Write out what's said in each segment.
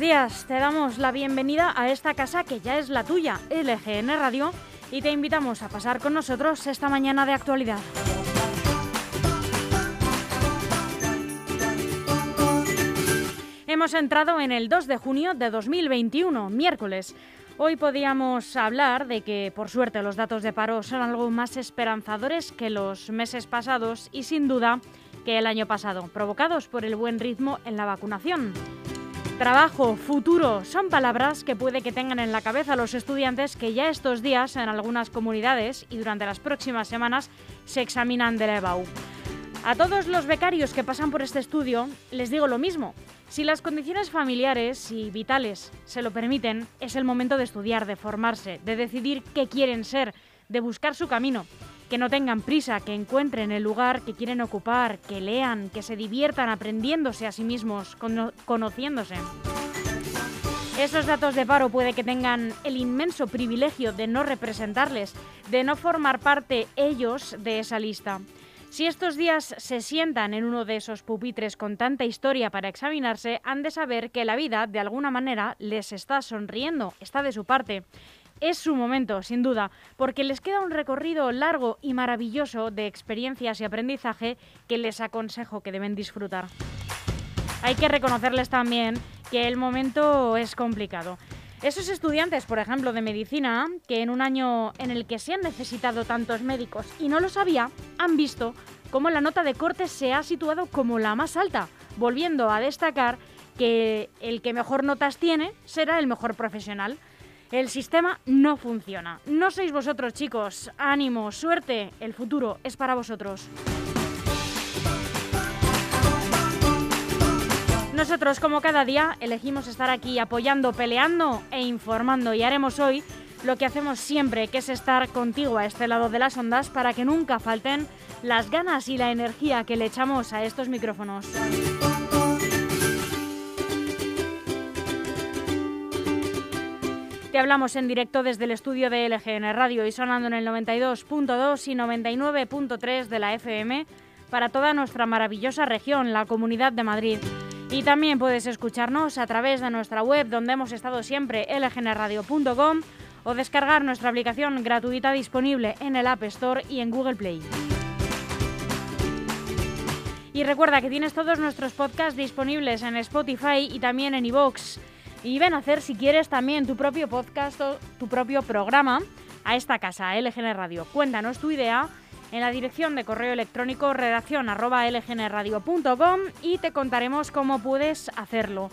días. Te damos la bienvenida a esta casa que ya es la tuya, LGN Radio, y te invitamos a pasar con nosotros esta mañana de actualidad. Hemos entrado en el 2 de junio de 2021, miércoles. Hoy podíamos hablar de que, por suerte, los datos de paro son algo más esperanzadores que los meses pasados y, sin duda, que el año pasado, provocados por el buen ritmo en la vacunación. Trabajo, futuro, son palabras que puede que tengan en la cabeza los estudiantes que ya estos días en algunas comunidades y durante las próximas semanas se examinan de la EBAU. A todos los becarios que pasan por este estudio les digo lo mismo. Si las condiciones familiares y vitales se lo permiten, es el momento de estudiar, de formarse, de decidir qué quieren ser, de buscar su camino. Que no tengan prisa, que encuentren el lugar que quieren ocupar, que lean, que se diviertan aprendiéndose a sí mismos, conociéndose. Esos datos de paro puede que tengan el inmenso privilegio de no representarles, de no formar parte ellos de esa lista. Si estos días se sientan en uno de esos pupitres con tanta historia para examinarse, han de saber que la vida, de alguna manera, les está sonriendo, está de su parte. Es su momento, sin duda, porque les queda un recorrido largo y maravilloso de experiencias y aprendizaje que les aconsejo que deben disfrutar. Hay que reconocerles también que el momento es complicado. Esos estudiantes, por ejemplo, de medicina, que en un año en el que se han necesitado tantos médicos y no lo sabía, han visto cómo la nota de corte se ha situado como la más alta, volviendo a destacar que el que mejor notas tiene será el mejor profesional. El sistema no funciona. No sois vosotros, chicos. Ánimo, suerte. El futuro es para vosotros. Nosotros, como cada día, elegimos estar aquí apoyando, peleando e informando y haremos hoy lo que hacemos siempre, que es estar contigo a este lado de las ondas para que nunca falten las ganas y la energía que le echamos a estos micrófonos. Te hablamos en directo desde el estudio de LGN Radio y sonando en el 92.2 y 99.3 de la FM para toda nuestra maravillosa región, la Comunidad de Madrid. Y también puedes escucharnos a través de nuestra web donde hemos estado siempre, lgnradio.com, o descargar nuestra aplicación gratuita disponible en el App Store y en Google Play. Y recuerda que tienes todos nuestros podcasts disponibles en Spotify y también en iVoox. Y ven a hacer, si quieres, también tu propio podcast o tu propio programa a esta casa, LGN Radio. Cuéntanos tu idea en la dirección de correo electrónico redacción y te contaremos cómo puedes hacerlo.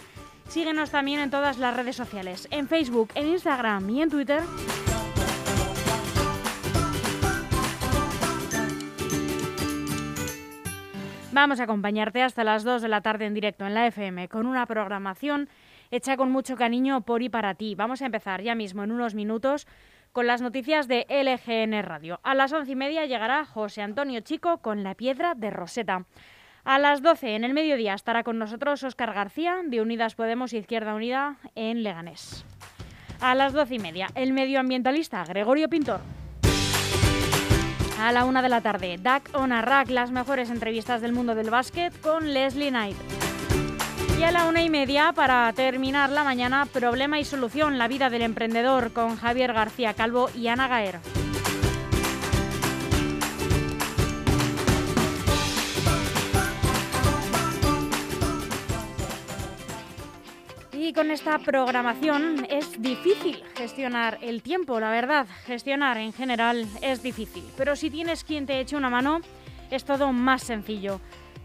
Síguenos también en todas las redes sociales, en Facebook, en Instagram y en Twitter. Vamos a acompañarte hasta las 2 de la tarde en directo en la FM con una programación hecha con mucho cariño por y para ti. Vamos a empezar ya mismo en unos minutos con las noticias de LGN Radio. A las once y media llegará José Antonio Chico con La Piedra de Roseta. A las 12 en el mediodía estará con nosotros Óscar García de Unidas Podemos Izquierda Unida en Leganés. A las doce y media, el medioambientalista Gregorio Pintor. A la una de la tarde, DAC on a Rack, las mejores entrevistas del mundo del básquet con Leslie Knight. Y a la una y media, para terminar la mañana, Problema y Solución, la vida del emprendedor, con Javier García Calvo y Ana Gaer. Y con esta programación es difícil gestionar el tiempo, la verdad. Gestionar en general es difícil. Pero si tienes quien te eche una mano, es todo más sencillo.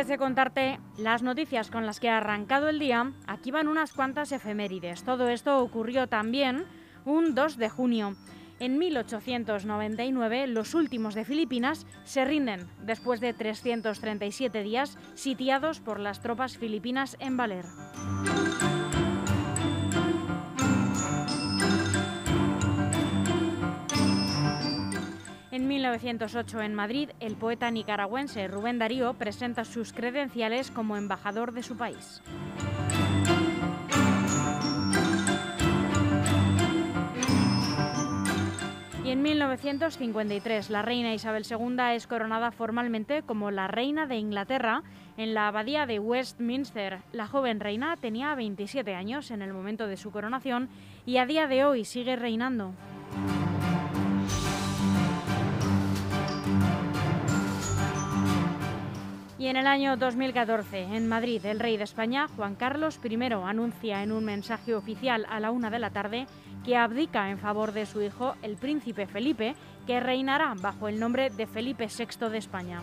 Antes de contarte las noticias con las que ha arrancado el día, aquí van unas cuantas efemérides. Todo esto ocurrió también un 2 de junio. En 1899, los últimos de Filipinas se rinden después de 337 días sitiados por las tropas filipinas en Valer. En 1908 en Madrid, el poeta nicaragüense Rubén Darío presenta sus credenciales como embajador de su país. Y en 1953, la reina Isabel II es coronada formalmente como la reina de Inglaterra en la abadía de Westminster. La joven reina tenía 27 años en el momento de su coronación y a día de hoy sigue reinando. Y en el año 2014, en Madrid, el rey de España, Juan Carlos I, anuncia en un mensaje oficial a la una de la tarde que abdica en favor de su hijo, el príncipe Felipe, que reinará bajo el nombre de Felipe VI de España.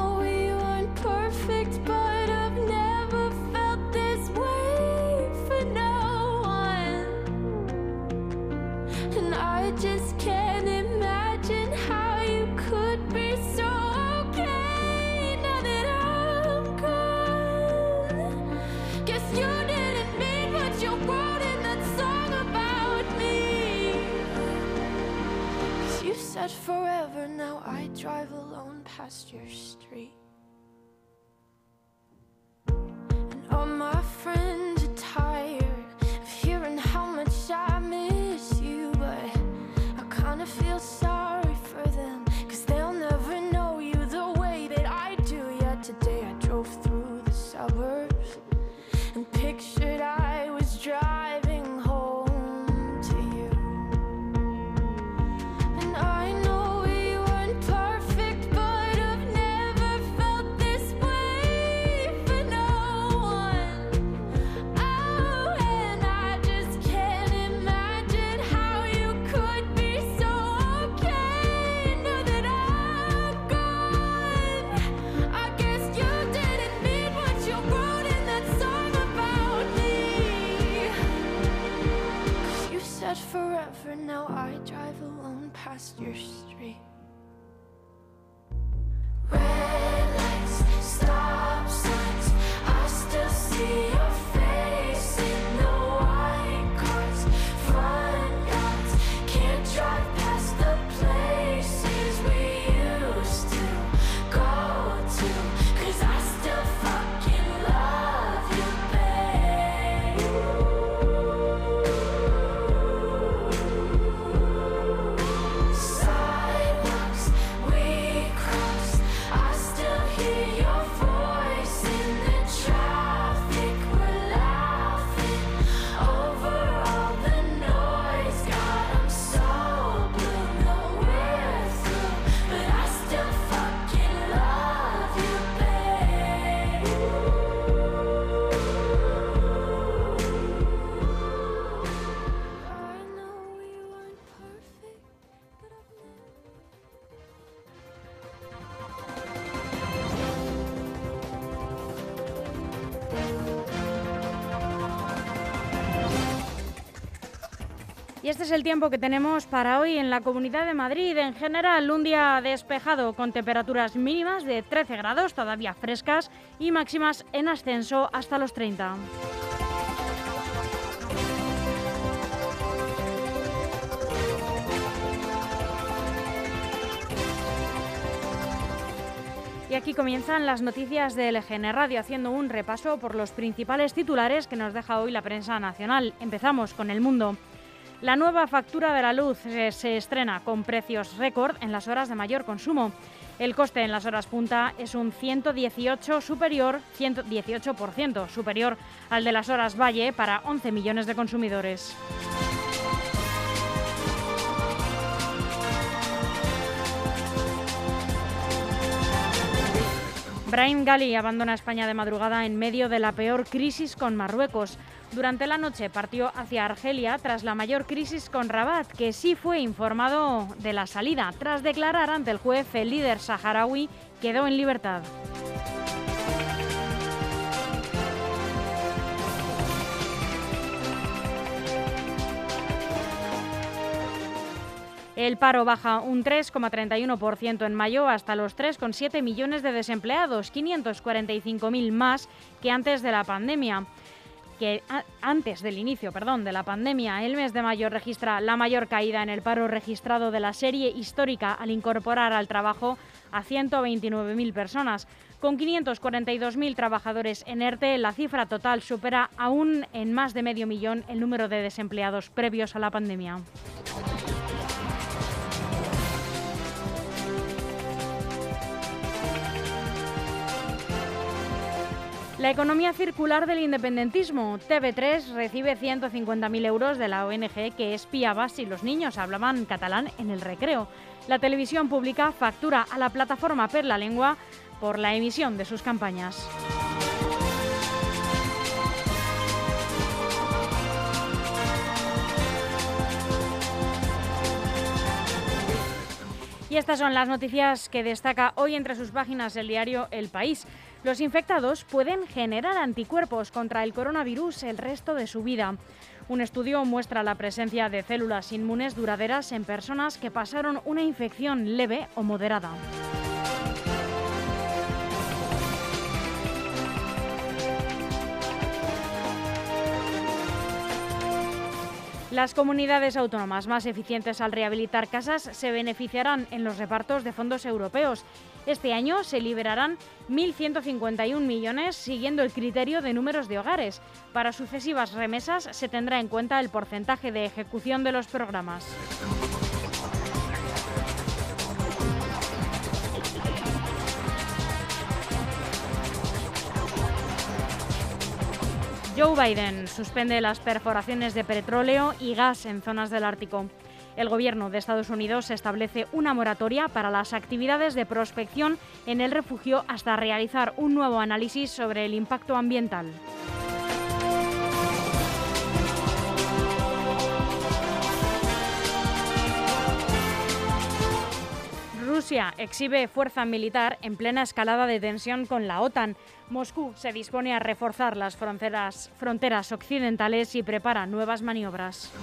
past your street. Este es el tiempo que tenemos para hoy en la Comunidad de Madrid. En general, un día despejado con temperaturas mínimas de 13 grados, todavía frescas, y máximas en ascenso hasta los 30. Y aquí comienzan las noticias de LGN Radio, haciendo un repaso por los principales titulares que nos deja hoy la prensa nacional. Empezamos con el mundo. La nueva factura de la luz se estrena con precios récord en las horas de mayor consumo. El coste en las horas punta es un 118 superior, 118% superior al de las horas valle para 11 millones de consumidores. Brian Gali abandona España de madrugada en medio de la peor crisis con Marruecos. Durante la noche partió hacia Argelia tras la mayor crisis con Rabat, que sí fue informado de la salida. Tras declarar ante el juez, el líder saharaui quedó en libertad. El paro baja un 3,31% en mayo hasta los 3,7 millones de desempleados, 545.000 más que antes de la pandemia que antes del inicio perdón, de la pandemia, el mes de mayo registra la mayor caída en el paro registrado de la serie histórica al incorporar al trabajo a 129.000 personas. Con 542.000 trabajadores en ERTE, la cifra total supera aún en más de medio millón el número de desempleados previos a la pandemia. La economía circular del independentismo. TV3 recibe 150.000 euros de la ONG que espiaba si los niños hablaban catalán en el recreo. La televisión pública factura a la plataforma Per la Lengua por la emisión de sus campañas. Y estas son las noticias que destaca hoy entre sus páginas el diario El País. Los infectados pueden generar anticuerpos contra el coronavirus el resto de su vida. Un estudio muestra la presencia de células inmunes duraderas en personas que pasaron una infección leve o moderada. Las comunidades autónomas más eficientes al rehabilitar casas se beneficiarán en los repartos de fondos europeos este año se liberarán 1.151 millones siguiendo el criterio de números de hogares. Para sucesivas remesas se tendrá en cuenta el porcentaje de ejecución de los programas. Joe Biden suspende las perforaciones de petróleo y gas en zonas del Ártico. El Gobierno de Estados Unidos establece una moratoria para las actividades de prospección en el refugio hasta realizar un nuevo análisis sobre el impacto ambiental. Rusia exhibe fuerza militar en plena escalada de tensión con la OTAN. Moscú se dispone a reforzar las fronteras, fronteras occidentales y prepara nuevas maniobras.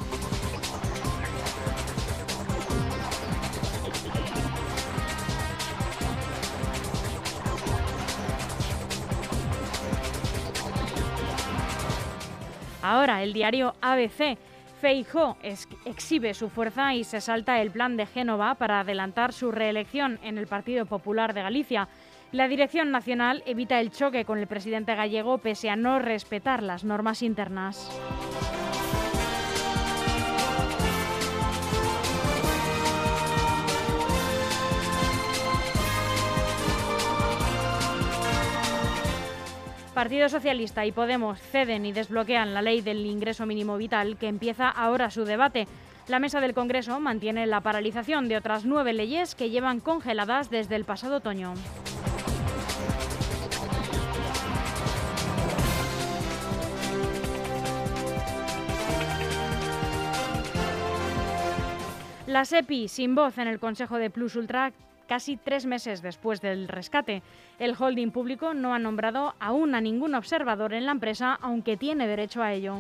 Ahora, el diario ABC. Feijó exhibe su fuerza y se salta el plan de Génova para adelantar su reelección en el Partido Popular de Galicia. La Dirección Nacional evita el choque con el presidente gallego pese a no respetar las normas internas. Partido Socialista y Podemos ceden y desbloquean la ley del ingreso mínimo vital que empieza ahora su debate. La mesa del Congreso mantiene la paralización de otras nueve leyes que llevan congeladas desde el pasado otoño. La SEPI sin voz en el Consejo de Plus Ultra casi tres meses después del rescate. El holding público no ha nombrado aún a ningún observador en la empresa, aunque tiene derecho a ello.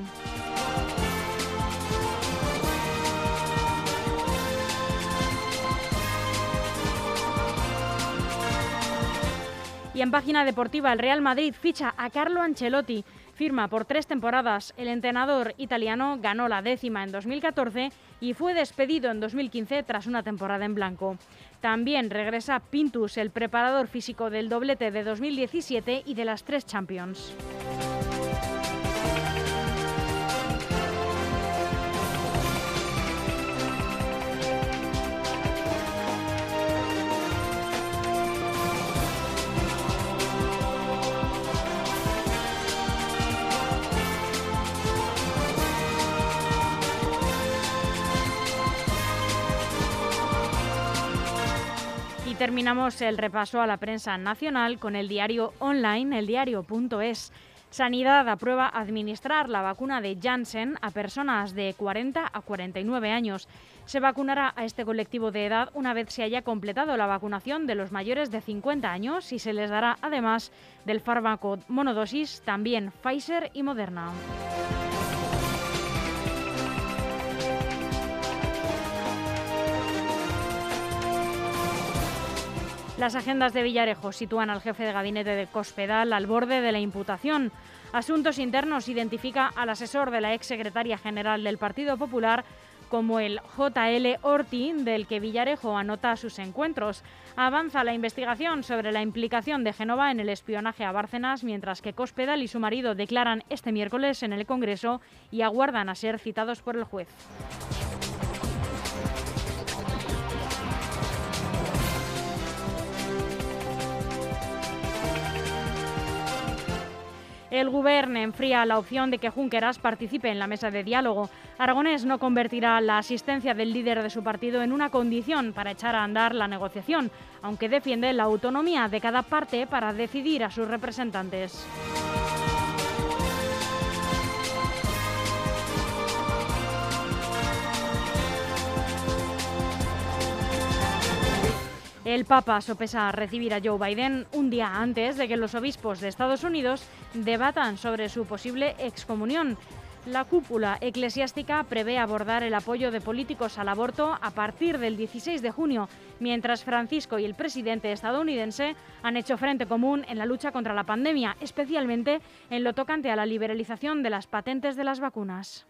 Y en página deportiva, el Real Madrid ficha a Carlo Ancelotti. Firma por tres temporadas. El entrenador italiano ganó la décima en 2014 y fue despedido en 2015 tras una temporada en blanco. También regresa Pintus, el preparador físico del doblete de 2017 y de las tres Champions. Terminamos el repaso a la prensa nacional con el diario online, eldiario.es. Sanidad aprueba administrar la vacuna de Janssen a personas de 40 a 49 años. Se vacunará a este colectivo de edad una vez se haya completado la vacunación de los mayores de 50 años y se les dará además del fármaco monodosis también Pfizer y Moderna. Las agendas de Villarejo sitúan al jefe de gabinete de Cospedal al borde de la imputación. Asuntos Internos identifica al asesor de la ex secretaria general del Partido Popular como el JL Orti, del que Villarejo anota sus encuentros. Avanza la investigación sobre la implicación de Genova en el espionaje a Bárcenas, mientras que Cospedal y su marido declaran este miércoles en el Congreso y aguardan a ser citados por el juez. El Gobierno enfría la opción de que Junqueras participe en la mesa de diálogo. Aragonés no convertirá la asistencia del líder de su partido en una condición para echar a andar la negociación, aunque defiende la autonomía de cada parte para decidir a sus representantes. El Papa sopesa recibir a Joe Biden un día antes de que los obispos de Estados Unidos debatan sobre su posible excomunión. La cúpula eclesiástica prevé abordar el apoyo de políticos al aborto a partir del 16 de junio, mientras Francisco y el presidente estadounidense han hecho frente común en la lucha contra la pandemia, especialmente en lo tocante a la liberalización de las patentes de las vacunas.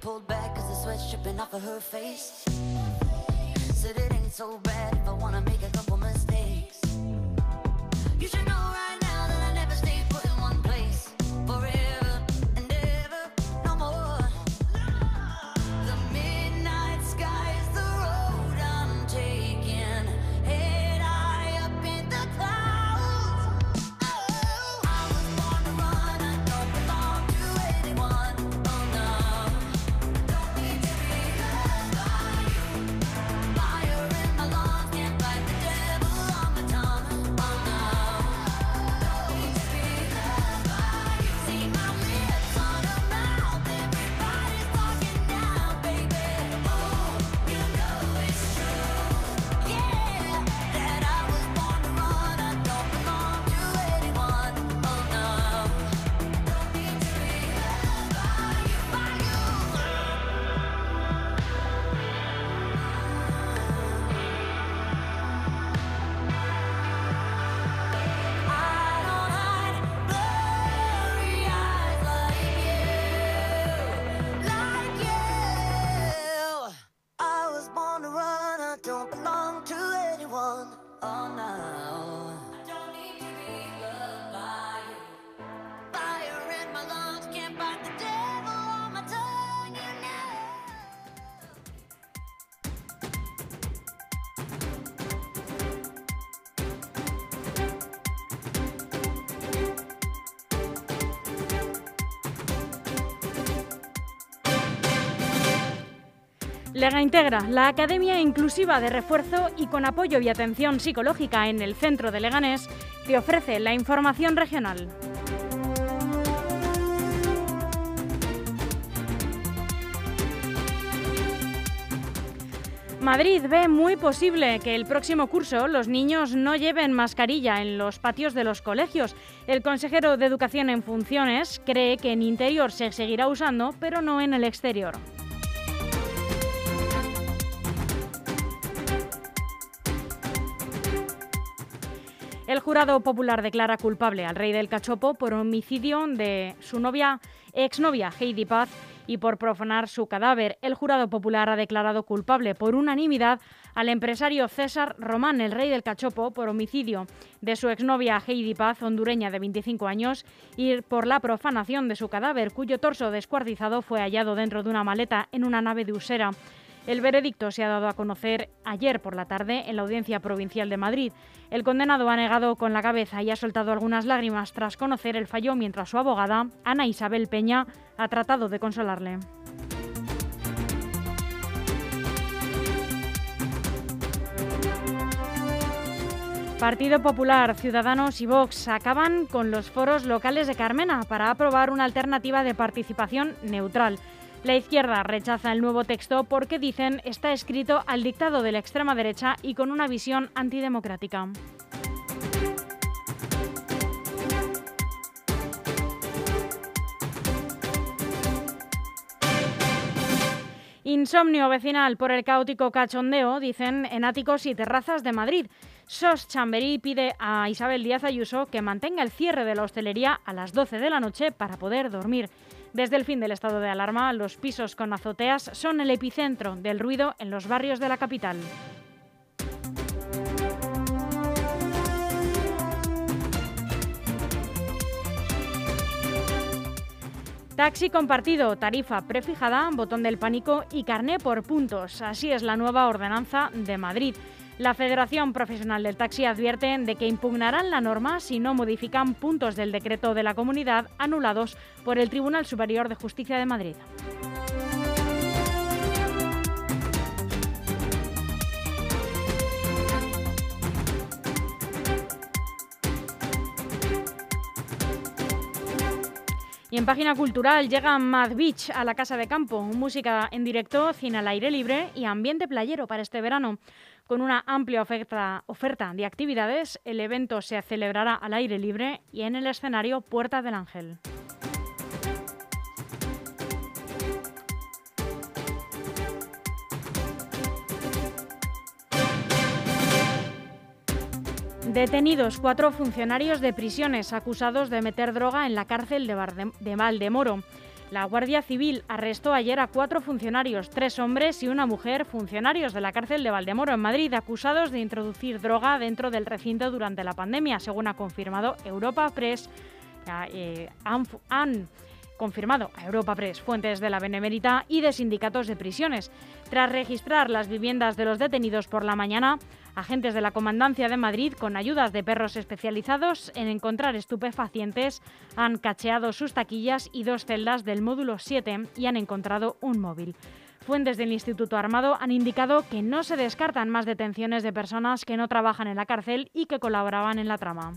pulled back cause the sweat's dripping off of her face. Said it ain't so bad. Lega Integra, la academia inclusiva de refuerzo y con apoyo y atención psicológica en el centro de Leganés, te ofrece la información regional. Madrid ve muy posible que el próximo curso los niños no lleven mascarilla en los patios de los colegios. El consejero de Educación en Funciones cree que en interior se seguirá usando, pero no en el exterior. El jurado popular declara culpable al rey del cachopo por homicidio de su novia, exnovia Heidi Paz y por profanar su cadáver. El jurado popular ha declarado culpable por unanimidad al empresario César Román, el rey del cachopo, por homicidio de su exnovia Heidi Paz, hondureña de 25 años, y por la profanación de su cadáver, cuyo torso descuartizado fue hallado dentro de una maleta en una nave de Usera. El veredicto se ha dado a conocer ayer por la tarde en la Audiencia Provincial de Madrid. El condenado ha negado con la cabeza y ha soltado algunas lágrimas tras conocer el fallo mientras su abogada, Ana Isabel Peña, ha tratado de consolarle. Partido Popular, Ciudadanos y Vox acaban con los foros locales de Carmena para aprobar una alternativa de participación neutral. La izquierda rechaza el nuevo texto porque dicen está escrito al dictado de la extrema derecha y con una visión antidemocrática. Insomnio vecinal por el caótico cachondeo, dicen en áticos y terrazas de Madrid. SOS Chamberí pide a Isabel Díaz Ayuso que mantenga el cierre de la hostelería a las 12 de la noche para poder dormir. Desde el fin del estado de alarma, los pisos con azoteas son el epicentro del ruido en los barrios de la capital. Taxi compartido, tarifa prefijada, botón del pánico y carné por puntos. Así es la nueva ordenanza de Madrid. La Federación Profesional del Taxi advierte de que impugnarán la norma si no modifican puntos del decreto de la comunidad anulados por el Tribunal Superior de Justicia de Madrid. Y en página cultural llega Mad Beach a la Casa de Campo, música en directo, cine al aire libre y ambiente playero para este verano. Con una amplia oferta, de actividades, el evento se celebrará al aire libre y en el escenario Puerta del Ángel. Detenidos cuatro funcionarios de prisiones acusados de meter droga en la cárcel de, Valdemoro. La Guardia Civil arrestó ayer a cuatro funcionarios, tres hombres y una mujer, funcionarios de la cárcel de Valdemoro en Madrid, acusados de introducir droga dentro del recinto durante la pandemia, según ha confirmado Europa Press. Eh, confirmado a Europa Press fuentes de la Benemérita y de sindicatos de prisiones. Tras registrar las viviendas de los detenidos por la mañana, Agentes de la Comandancia de Madrid, con ayudas de perros especializados en encontrar estupefacientes, han cacheado sus taquillas y dos celdas del módulo 7 y han encontrado un móvil. Fuentes del Instituto Armado han indicado que no se descartan más detenciones de personas que no trabajan en la cárcel y que colaboraban en la trama.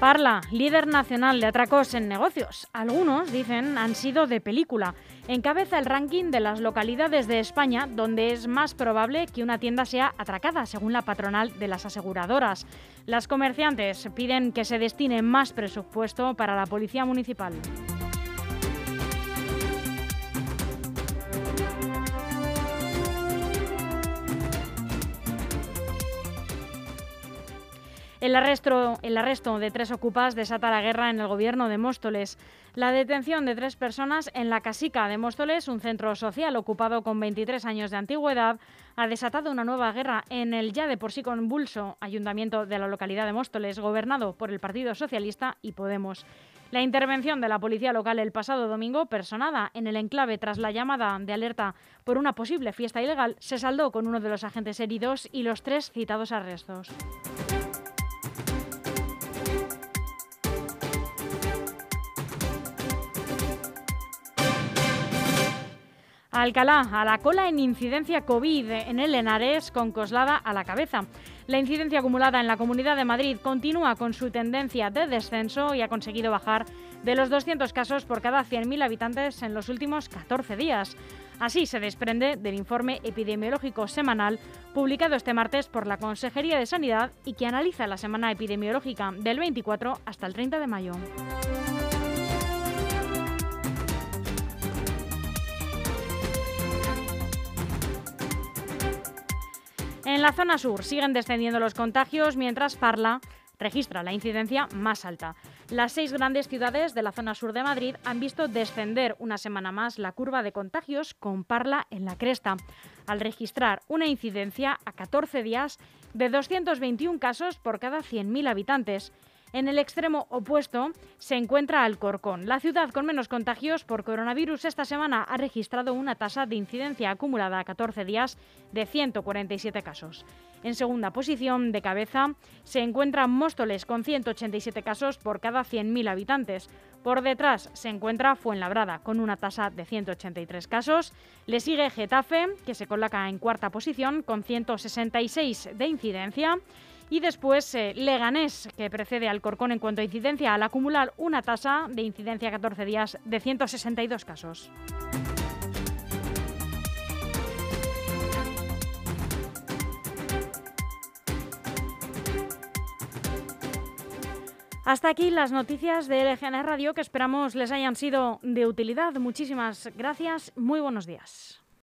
Parla, líder nacional de atracos en negocios. Algunos, dicen, han sido de película. Encabeza el ranking de las localidades de España donde es más probable que una tienda sea atracada, según la patronal de las aseguradoras. Las comerciantes piden que se destine más presupuesto para la policía municipal. El arresto, de tres ocupas desata la guerra en el gobierno de Móstoles. La detención de tres personas en la Casica de Móstoles, un centro social ocupado con 23 años de antigüedad, ha desatado una nueva guerra en el ya de por sí convulso ayuntamiento de la localidad de Móstoles, gobernado por el Partido Socialista y Podemos. La intervención de la policía local el pasado domingo, personada en el enclave tras la llamada de alerta por una posible fiesta ilegal, se saldó con uno de los agentes heridos y los tres citados arrestos. Alcalá, a la cola en incidencia COVID en el Henares con Coslada a la cabeza. La incidencia acumulada en la Comunidad de Madrid continúa con su tendencia de descenso y ha conseguido bajar de los 200 casos por cada 100.000 habitantes en los últimos 14 días. Así se desprende del informe epidemiológico semanal publicado este martes por la Consejería de Sanidad y que analiza la semana epidemiológica del 24 hasta el 30 de mayo. En la zona sur siguen descendiendo los contagios mientras Parla registra la incidencia más alta. Las seis grandes ciudades de la zona sur de Madrid han visto descender una semana más la curva de contagios con Parla en la cresta, al registrar una incidencia a 14 días de 221 casos por cada 100.000 habitantes. En el extremo opuesto se encuentra Alcorcón. La ciudad con menos contagios por coronavirus esta semana ha registrado una tasa de incidencia acumulada a 14 días de 147 casos. En segunda posición de cabeza se encuentra Móstoles con 187 casos por cada 100.000 habitantes. Por detrás se encuentra Fuenlabrada con una tasa de 183 casos. Le sigue Getafe, que se coloca en cuarta posición con 166 de incidencia. Y después eh, Leganés, que precede al Corcón en cuanto a incidencia, al acumular una tasa de incidencia 14 días de 162 casos. Hasta aquí las noticias de LGN Radio que esperamos les hayan sido de utilidad. Muchísimas gracias. Muy buenos días.